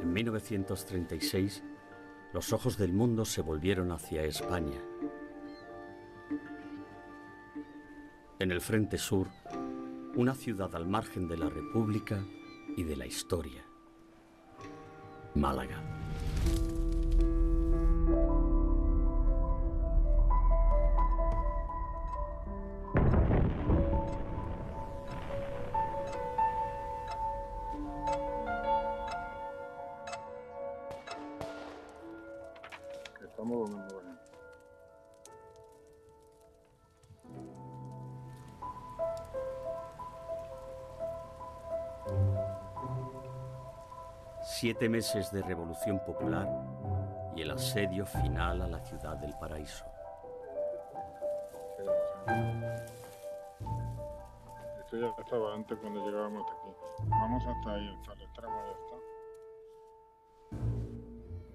En 1936, los ojos del mundo se volvieron hacia España. En el Frente Sur, una ciudad al margen de la República y de la historia. Málaga. Siete meses de revolución popular y el asedio final a la ciudad del paraíso. Esto ya estaba antes cuando llegábamos hasta aquí. Vamos hasta ahí, hasta el extremo, ya está.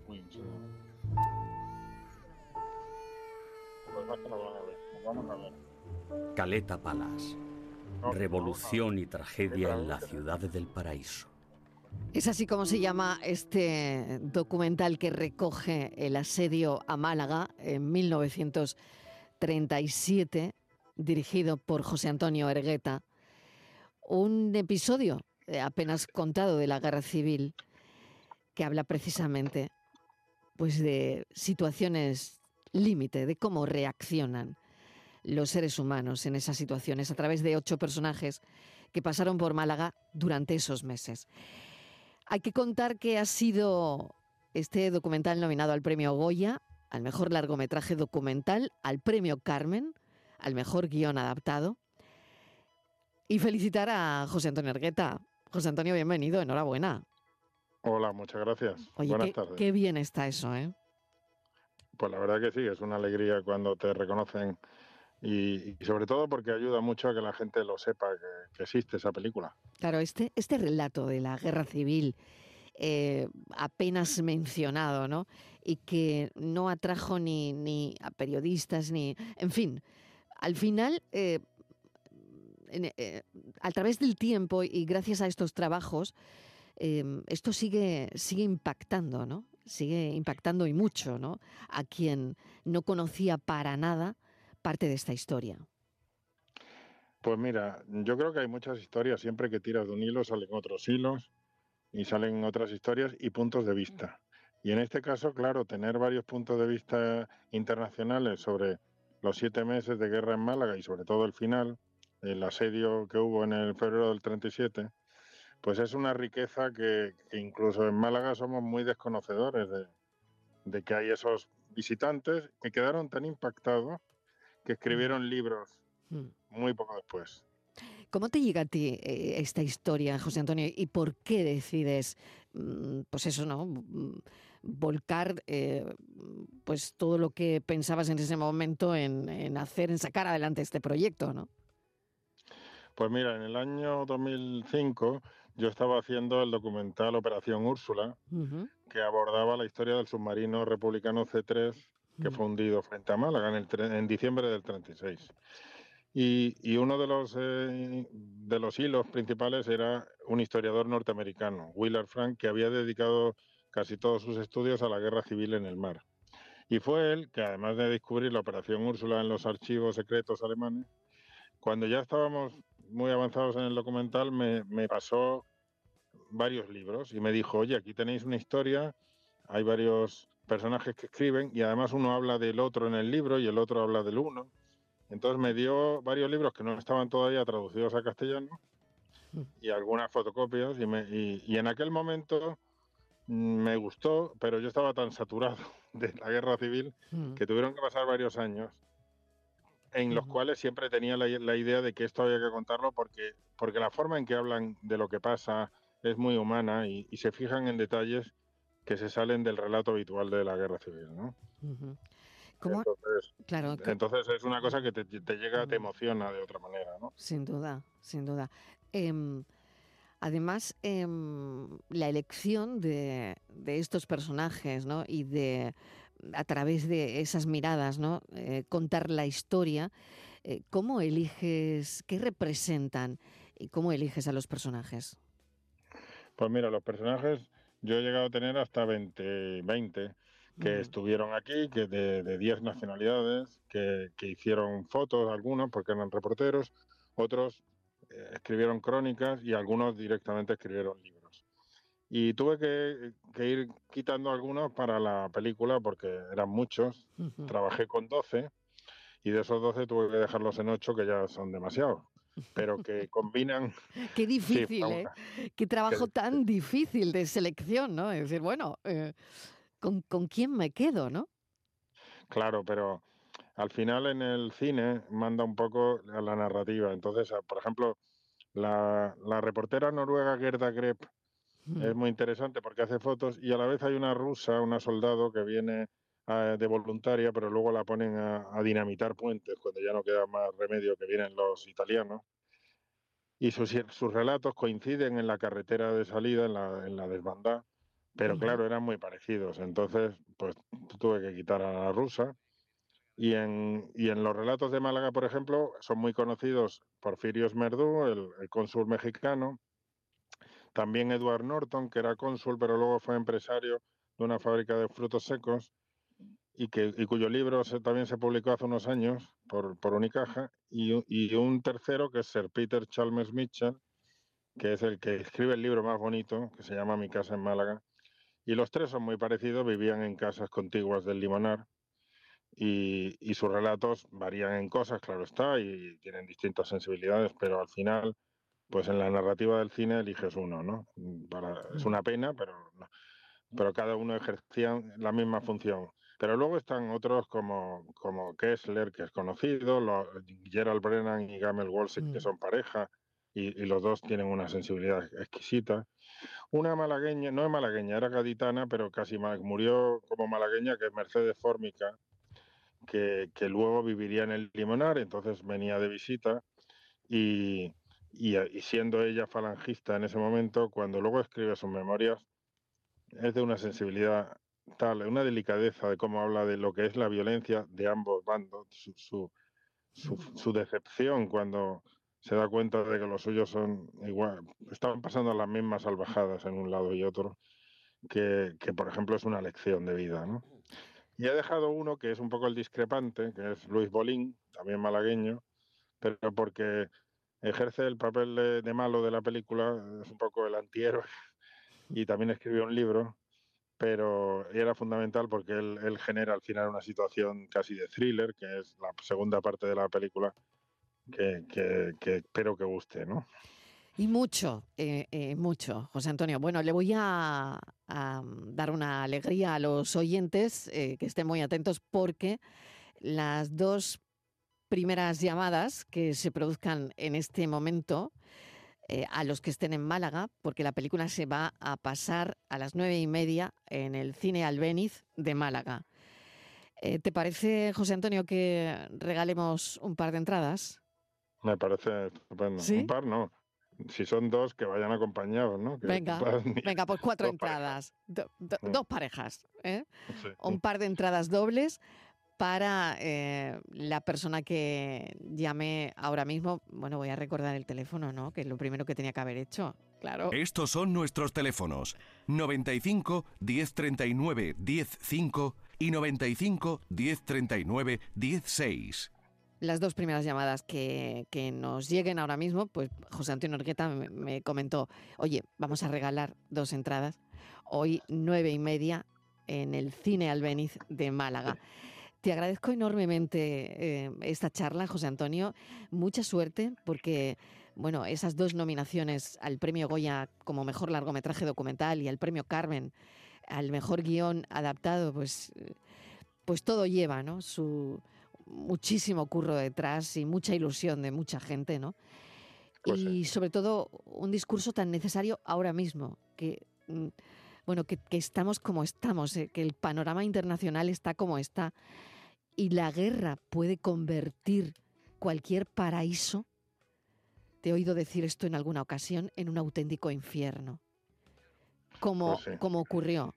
Uy, un segundo. Pues a ver. Vamos a ver. Caleta Palas. Revolución y tragedia en la ciudad del paraíso. Es así como se llama este documental que recoge el asedio a Málaga en 1937, dirigido por José Antonio Ergueta. Un episodio eh, apenas contado de la guerra civil que habla precisamente pues de situaciones límite, de cómo reaccionan los seres humanos en esas situaciones a través de ocho personajes que pasaron por Málaga durante esos meses. Hay que contar que ha sido este documental nominado al premio Goya, al mejor largometraje documental, al premio Carmen, al mejor guion adaptado. Y felicitar a José Antonio Ergueta. José Antonio, bienvenido, enhorabuena. Hola, muchas gracias. Oye, Buenas qué, tardes. qué bien está eso, ¿eh? Pues la verdad que sí, es una alegría cuando te reconocen y, y sobre todo porque ayuda mucho a que la gente lo sepa que, existe esa película. Claro, este, este relato de la guerra civil eh, apenas mencionado, ¿no? Y que no atrajo ni, ni a periodistas, ni. En fin, al final, eh, eh, a través del tiempo y gracias a estos trabajos, eh, esto sigue, sigue impactando, ¿no? Sigue impactando y mucho, ¿no? A quien no conocía para nada parte de esta historia. Pues mira, yo creo que hay muchas historias, siempre que tiras de un hilo salen otros hilos y salen otras historias y puntos de vista. Y en este caso, claro, tener varios puntos de vista internacionales sobre los siete meses de guerra en Málaga y sobre todo el final, el asedio que hubo en el febrero del 37, pues es una riqueza que, incluso en Málaga somos muy desconocedores de, de que hay esos visitantes que quedaron tan impactados que escribieron libros Hmm. muy poco después. ¿Cómo te llega a ti eh, esta historia, José Antonio? ¿Y por qué decides, mm, pues eso, ¿no? Mm, Volcar eh, pues todo lo que pensabas en ese momento en, en hacer, en sacar adelante este proyecto, ¿no? Pues mira, en el año 2005 yo estaba haciendo el documental Operación Úrsula, que abordaba la historia del submarino republicano C3 que fue hundido frente a Málaga en, el en diciembre del 36. Y, y uno de los, eh, de los hilos principales era un historiador norteamericano, Willard Frank, que había dedicado casi todos sus estudios a la guerra civil en el mar. Y fue él que, además de descubrir la Operación Úrsula en los archivos secretos alemanes, cuando ya estábamos muy avanzados en el documental, me, me pasó varios libros y me dijo, oye, aquí tenéis una historia, hay varios personajes que escriben y además uno habla del otro en el libro y el otro habla del uno. Entonces me dio varios libros que no estaban todavía traducidos a castellano y algunas fotocopias y, me- y- y en aquel momento mm, me gustó, pero yo estaba tan saturado de la guerra civil Mm. que tuvieron que pasar varios años en los cuales siempre tenía la, la idea de que esto había que contarlo porque, porque la forma en que hablan de lo que pasa es muy humana y, y se fijan en detalles que se salen del relato habitual de la guerra civil, ¿no? Entonces, Claro, que- entonces es una cosa que te, te llega, te emociona de otra manera, ¿no? sin duda, sin duda. Em, además, em, la elección de, de estos personajes, ¿no? Y de a través de esas miradas, ¿no? Eh, contar la historia. eh, ¿Cómo eliges, qué representan y cómo eliges a los personajes? Pues mira, los personajes yo he llegado a tener hasta 20, 20 que estuvieron aquí, que de, de 10 nacionalidades, que, que, hicieron fotos, algunos porque eran reporteros, otros eh, escribieron crónicas y algunos directamente escribieron libros. Y tuve que, que, ir quitando algunos para la película porque eran muchos. Trabajé con 12 y de esos 12 tuve que dejarlos en 8 que ya son demasiados pero que combinan. Qué difícil, ¿eh? Qué trabajo tan difícil de selección, ¿no? Es decir, bueno, eh, ¿con, ¿con, quién me quedo, no? Claro, pero al final en el cine manda un poco a la narrativa. Entonces, por ejemplo, la, la reportera noruega Gerda Grepp es muy interesante porque hace fotos y a la vez hay una rusa, una soldado que viene de voluntaria, pero luego la ponen a, dinamitar puentes cuando ya no queda más remedio que vienen los italianos. Y sus, sus relatos coinciden en la carretera de salida, en la, en la desbandada, pero claro, eran muy parecidos. Entonces, pues tuve que quitar a la rusa. Y en, y en los relatos de Málaga, por ejemplo, son muy conocidos Porfirio Smerdú, el, el cónsul mexicano, también Edward Norton, que era cónsul, pero luego fue empresario de una fábrica de frutos secos, y, que, y cuyo libro también se publicó hace unos años por, por Unicaja, y, y, un tercero que es Sir Peter Chalmers Mitchell, que es el que escribe el libro más bonito, que se llama Mi casa en Málaga. Y los tres son muy parecidos, vivían en casas contiguas del Limonar, y, y sus relatos varían en cosas, claro está, y tienen distintas sensibilidades, pero al final, pues en la narrativa del cine eliges uno, ¿no? Para, es una pena, pero, pero cada uno ejercía la misma función. Pero luego están otros como, como Kessler, que es conocido, los, Gerald Brennan y Gamel Wolsey, que mm. son pareja, y, y, los dos tienen una sensibilidad exquisita. Una malagueña, no es malagueña, era gaditana, pero casi murió como malagueña, que es Mercedes Fórmica, que, que luego viviría en el Limonar, entonces venía de visita, y, y, y siendo ella falangista en ese momento, cuando luego escribe sus memorias, es de una sensibilidad tal, una delicadeza de cómo habla de lo que es la violencia de ambos bandos, su, su, su, su decepción cuando se da cuenta de que los suyos son igual, estaban pasando las mismas salvajadas en un lado y otro, que, que por ejemplo es una lección de vida, ¿no? Y he dejado uno que es un poco el discrepante, que es Luis Bolín, también malagueño, pero porque ejerce el papel de, de malo de la película, es un poco el antihéroe, y también escribió un libro pero era fundamental porque él, él, genera al final una situación casi de thriller, que es la segunda parte de la película, que, que, espero que guste, ¿no? Y mucho, eh, eh, mucho, José Antonio. Bueno, le voy a, a dar una alegría a los oyentes, eh, que estén muy atentos, porque las dos primeras llamadas que se produzcan en este momento eh, a los que estén en Málaga, porque la película se va a pasar a las nueve y media en el Cine Albéniz de Málaga. Eh, ¿Te parece, José Antonio, que regalemos un par de entradas? Me parece estupendo. ¿Sí? Un par no. Si son dos, que vayan acompañados, ¿no? Que venga, venga, pues cuatro entradas. Do, do, sí. Dos parejas. ¿eh? Sí. Un par de entradas dobles para eh, la persona que llame ahora mismo. Bueno, voy a recordar el teléfono, ¿no? Que es lo primero que tenía que haber hecho. Claro. Estos son nuestros teléfonos: 95 1039 105 y 95 1039 16. Las dos primeras llamadas que, que, nos lleguen ahora mismo, pues José Antonio Orgueta me, me comentó, oye, vamos a regalar dos entradas hoy nueve y media en el Cine Albeniz de Málaga. Te agradezco enormemente eh, esta charla, José Antonio. Mucha suerte porque, bueno, esas dos nominaciones al premio Goya como mejor largometraje documental y al premio Carmen al mejor guion adaptado, pues, pues todo lleva, ¿no? Su muchísimo curro detrás y mucha ilusión de mucha gente, ¿no? Pues y sobre todo un discurso tan necesario ahora mismo, que mm, bueno, que, que estamos como estamos, eh, que el panorama internacional está como está y la guerra puede convertir cualquier paraíso, te he oído decir esto en alguna ocasión, en un auténtico infierno. Como, pues sí. como ocurrió,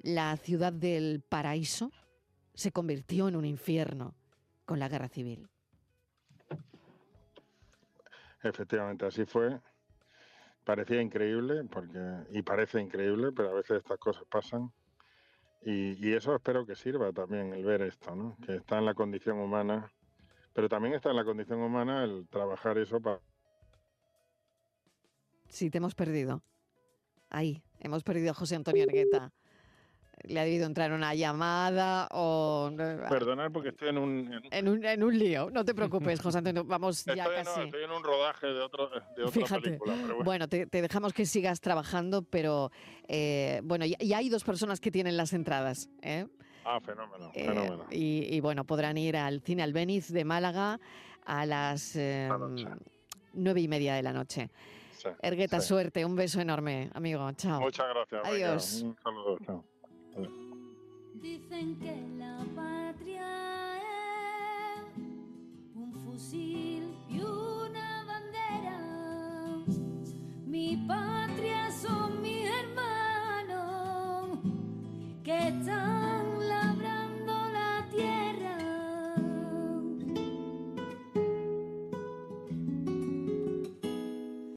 la ciudad del paraíso se convirtió en un infierno con la guerra civil. Efectivamente, así fue. parecía increíble, porque y parece increíble, pero a veces estas cosas pasan. Y, eso espero que sirva también el ver esto, ¿no? que está en la condición humana, pero también está en la condición humana el trabajar eso para... Sí, te hemos perdido. Ahí, hemos perdido a José Antonio Argueta le ha debido entrar una llamada o... Perdonar porque estoy en un... En un, en un lío, no te preocupes, José Antonio, vamos ya casi... estoy en un rodaje de, otro, de otra película. bueno, te, dejamos que sigas trabajando, pero eh, bueno, ya, hay dos personas que tienen las entradas. ¿eh? Ah, fenómeno, eh, fenómeno. Y, bueno, podrán ir al cine Albeniz de Málaga a las nueve y media de la noche. Ergueta, suerte, un beso enorme, amigo. Chao. Muchas gracias. Adiós. Un saludo. Chao. Dicen que la patria